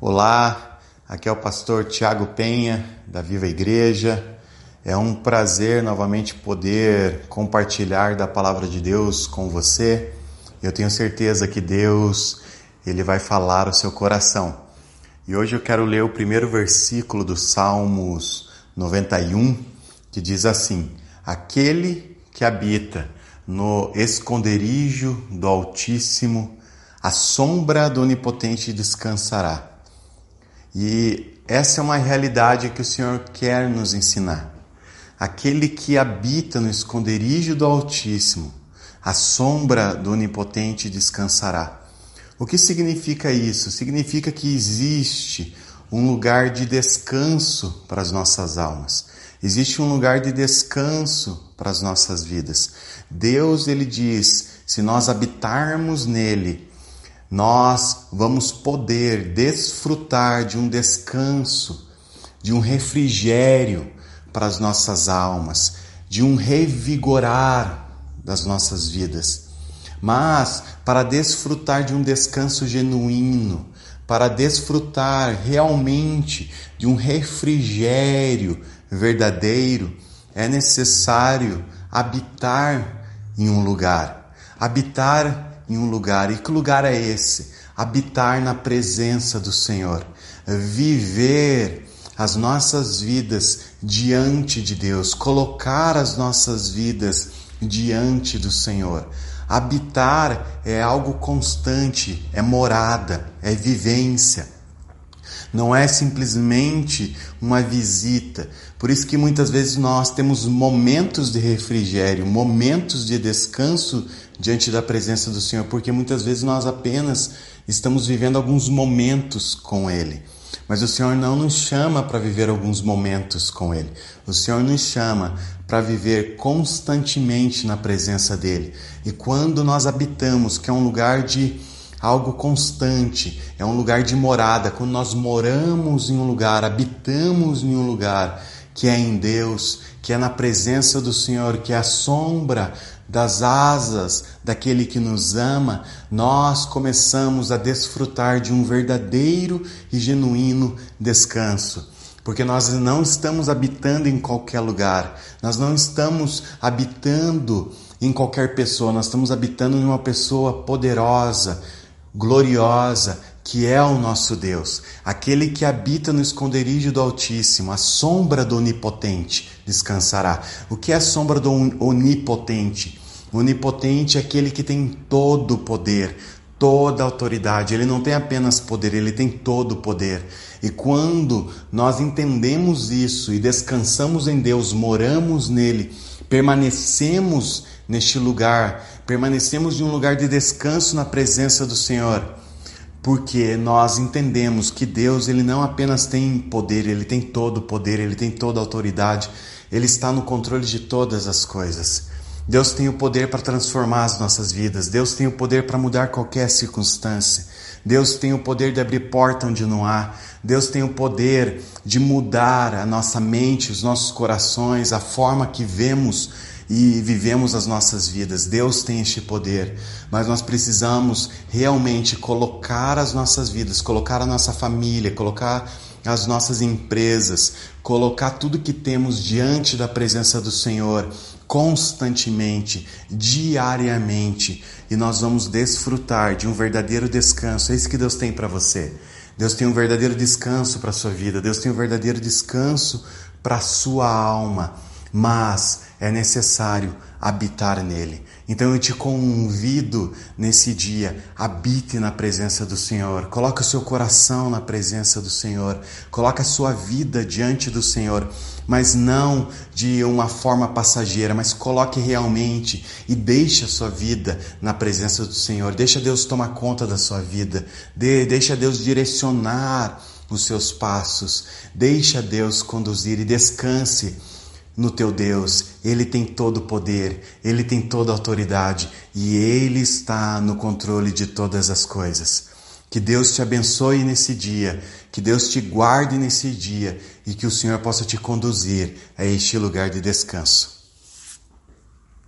Olá, aqui é o pastor Tiago Penha, da Viva Igreja. É um prazer novamente poder compartilhar da palavra de Deus com você. Eu tenho certeza que Deus, ele vai falar o seu coração. E hoje eu quero ler o primeiro versículo do Salmos 91, que diz assim: Aquele que habita no esconderijo do Altíssimo, a sombra do Onipotente descansará. E essa é uma realidade que o Senhor quer nos ensinar. Aquele que habita no esconderijo do Altíssimo, a sombra do Onipotente descansará. O que significa isso? Significa que existe um lugar de descanso para as nossas almas. Existe um lugar de descanso para as nossas vidas. Deus, ele diz: se nós habitarmos nele, nós vamos poder desfrutar de um descanso, de um refrigério para as nossas almas, de um revigorar das nossas vidas. Mas para desfrutar de um descanso genuíno, para desfrutar realmente de um refrigério verdadeiro, é necessário habitar em um lugar. Habitar em um lugar. E que lugar é esse? Habitar na presença do Senhor, viver as nossas vidas diante de Deus, colocar as nossas vidas diante do Senhor. Habitar é algo constante, é morada, é vivência. Não é simplesmente uma visita. Por isso que muitas vezes nós temos momentos de refrigério, momentos de descanso diante da presença do Senhor, porque muitas vezes nós apenas estamos vivendo alguns momentos com Ele. Mas o Senhor não nos chama para viver alguns momentos com Ele. O Senhor nos chama para viver constantemente na presença dEle. E quando nós habitamos, que é um lugar de algo constante, é um lugar de morada, quando nós moramos em um lugar, habitamos em um lugar que é em Deus, que é na presença do Senhor, que é a sombra das asas daquele que nos ama, nós começamos a desfrutar de um verdadeiro e genuíno descanso. Porque nós não estamos habitando em qualquer lugar, nós não estamos habitando em qualquer pessoa, nós estamos habitando em uma pessoa poderosa, gloriosa, que é o nosso Deus, aquele que habita no esconderijo do Altíssimo, a sombra do Onipotente descansará. O que é a sombra do Onipotente? O Onipotente é aquele que tem todo o poder, toda a autoridade. Ele não tem apenas poder, ele tem todo o poder. E quando nós entendemos isso e descansamos em Deus, moramos nele, permanecemos neste lugar, permanecemos em um lugar de descanso na presença do Senhor porque nós entendemos que Deus ele não apenas tem poder, ele tem todo o poder, ele tem toda a autoridade, ele está no controle de todas as coisas. Deus tem o poder para transformar as nossas vidas, Deus tem o poder para mudar qualquer circunstância. Deus tem o poder de abrir porta onde não há. Deus tem o poder de mudar a nossa mente, os nossos corações, a forma que vemos e vivemos as nossas vidas. Deus tem este poder, mas nós precisamos realmente colocar as nossas vidas, colocar a nossa família, colocar as nossas empresas, colocar tudo que temos diante da presença do Senhor constantemente, diariamente, e nós vamos desfrutar de um verdadeiro descanso. É isso que Deus tem para você. Deus tem um verdadeiro descanso para sua vida, Deus tem um verdadeiro descanso para sua alma mas é necessário habitar nele. Então eu te convido nesse dia, habite na presença do Senhor. Coloque o seu coração na presença do Senhor. Coloque a sua vida diante do Senhor, mas não de uma forma passageira, mas coloque realmente e deixe a sua vida na presença do Senhor. Deixa Deus tomar conta da sua vida. De, deixa Deus direcionar os seus passos. Deixa Deus conduzir e descanse no teu Deus. Ele tem todo o poder, ele tem toda a autoridade e ele está no controle de todas as coisas. Que Deus te abençoe nesse dia, que Deus te guarde nesse dia e que o Senhor possa te conduzir a este lugar de descanso.